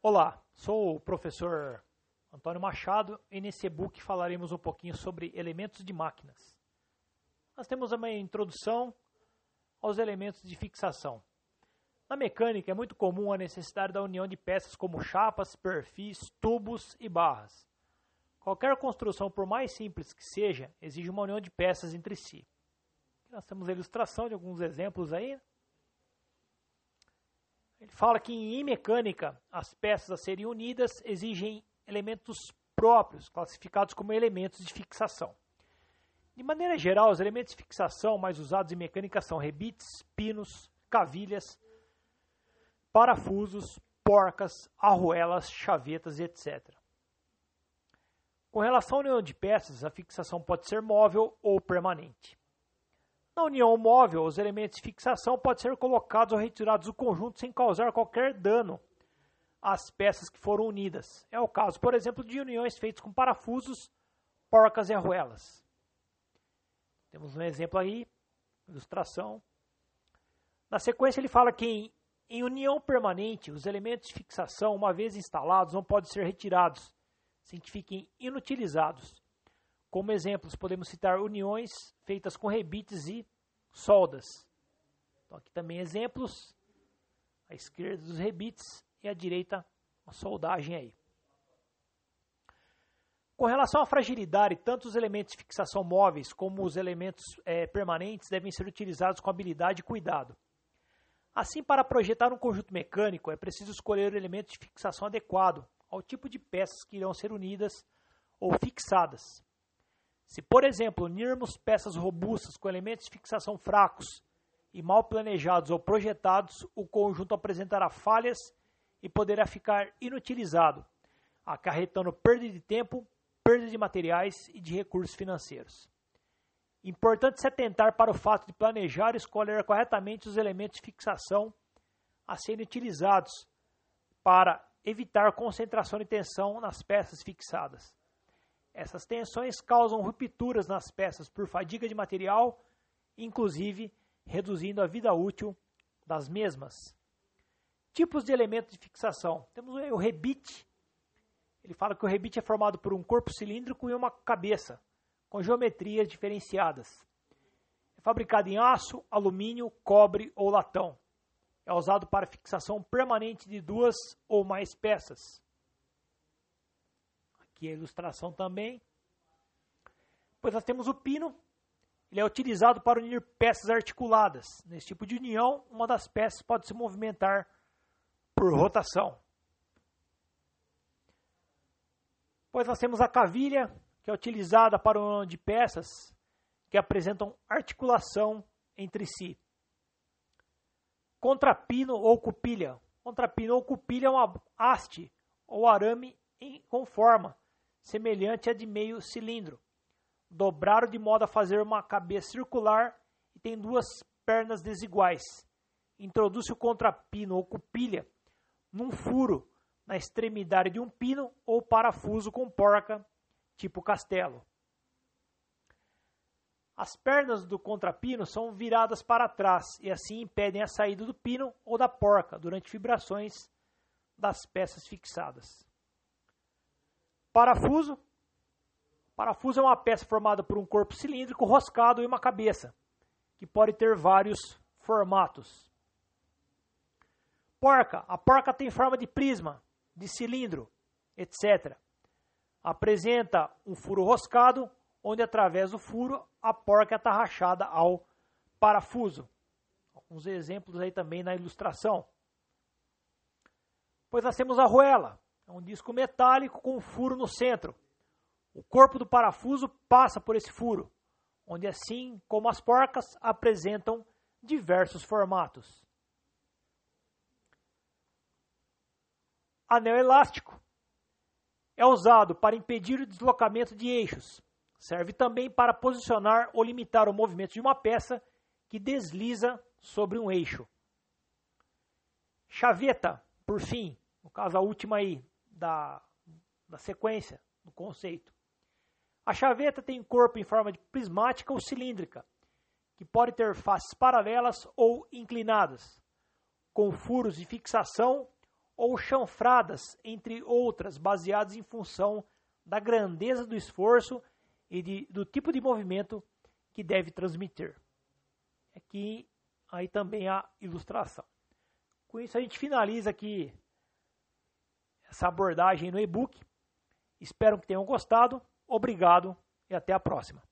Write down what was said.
Olá, sou o professor Antônio Machado e nesse e-book falaremos um pouquinho sobre elementos de máquinas. Nós temos uma introdução aos elementos de fixação. Na mecânica é muito comum a necessidade da união de peças como chapas, perfis, tubos e barras. Qualquer construção, por mais simples que seja, exige uma união de peças entre si. Nós temos a ilustração de alguns exemplos aí. Ele fala que em mecânica as peças a serem unidas exigem elementos próprios, classificados como elementos de fixação. De maneira geral, os elementos de fixação mais usados em mecânica são rebites, pinos, cavilhas, parafusos, porcas, arruelas, chavetas etc. Com relação à união de peças, a fixação pode ser móvel ou permanente. Na união móvel, os elementos de fixação podem ser colocados ou retirados do conjunto sem causar qualquer dano às peças que foram unidas. É o caso, por exemplo, de uniões feitas com parafusos, porcas e arruelas. Temos um exemplo aí, ilustração. Na sequência, ele fala que em, em união permanente, os elementos de fixação, uma vez instalados, não podem ser retirados, sem que fiquem inutilizados. Como exemplos, podemos citar uniões feitas com rebites e soldas. Então, aqui também exemplos. À esquerda dos rebites e à direita a soldagem aí. Com relação à fragilidade, tanto os elementos de fixação móveis como os elementos é, permanentes devem ser utilizados com habilidade e cuidado. Assim, para projetar um conjunto mecânico, é preciso escolher o elemento de fixação adequado ao tipo de peças que irão ser unidas ou fixadas. Se, por exemplo, unirmos peças robustas com elementos de fixação fracos e mal planejados ou projetados, o conjunto apresentará falhas e poderá ficar inutilizado, acarretando perda de tempo, perda de materiais e de recursos financeiros. Importante se atentar para o fato de planejar e escolher corretamente os elementos de fixação a serem utilizados para evitar concentração de tensão nas peças fixadas. Essas tensões causam rupturas nas peças por fadiga de material, inclusive reduzindo a vida útil das mesmas. Tipos de elementos de fixação. Temos o rebite. Ele fala que o rebite é formado por um corpo cilíndrico e uma cabeça, com geometrias diferenciadas. É fabricado em aço, alumínio, cobre ou latão. É usado para fixação permanente de duas ou mais peças. Aqui a ilustração também. Depois nós temos o pino. Ele é utilizado para unir peças articuladas. Nesse tipo de união, uma das peças pode se movimentar por rotação. Depois nós temos a cavilha, que é utilizada para o de peças que apresentam articulação entre si. Contrapino ou cupilha. Contrapino ou cupilha é uma haste ou arame em, com forma semelhante à de meio cilindro. Dobraram de modo a fazer uma cabeça circular e tem duas pernas desiguais. Introduz-se o contrapino ou cupilha num furo na extremidade de um pino ou parafuso com porca, tipo castelo. As pernas do contrapino são viradas para trás e assim impedem a saída do pino ou da porca durante vibrações das peças fixadas. Parafuso. Parafuso é uma peça formada por um corpo cilíndrico roscado e uma cabeça, que pode ter vários formatos. Porca. A porca tem forma de prisma, de cilindro, etc. Apresenta um furo roscado, onde através do furo a porca está rachada ao parafuso. Alguns exemplos aí também na ilustração. Pois nós temos a arruela. É um disco metálico com um furo no centro. O corpo do parafuso passa por esse furo, onde, assim como as porcas, apresentam diversos formatos. Anel elástico é usado para impedir o deslocamento de eixos. Serve também para posicionar ou limitar o movimento de uma peça que desliza sobre um eixo. Chaveta, por fim, no caso a última aí, da, da sequência, do conceito. A chaveta tem corpo em forma de prismática ou cilíndrica, que pode ter faces paralelas ou inclinadas, com furos de fixação ou chanfradas, entre outras, baseadas em função da grandeza do esforço e de, do tipo de movimento que deve transmitir. Aqui aí também a ilustração. Com isso a gente finaliza aqui essa abordagem no e-book. Espero que tenham gostado. Obrigado e até a próxima.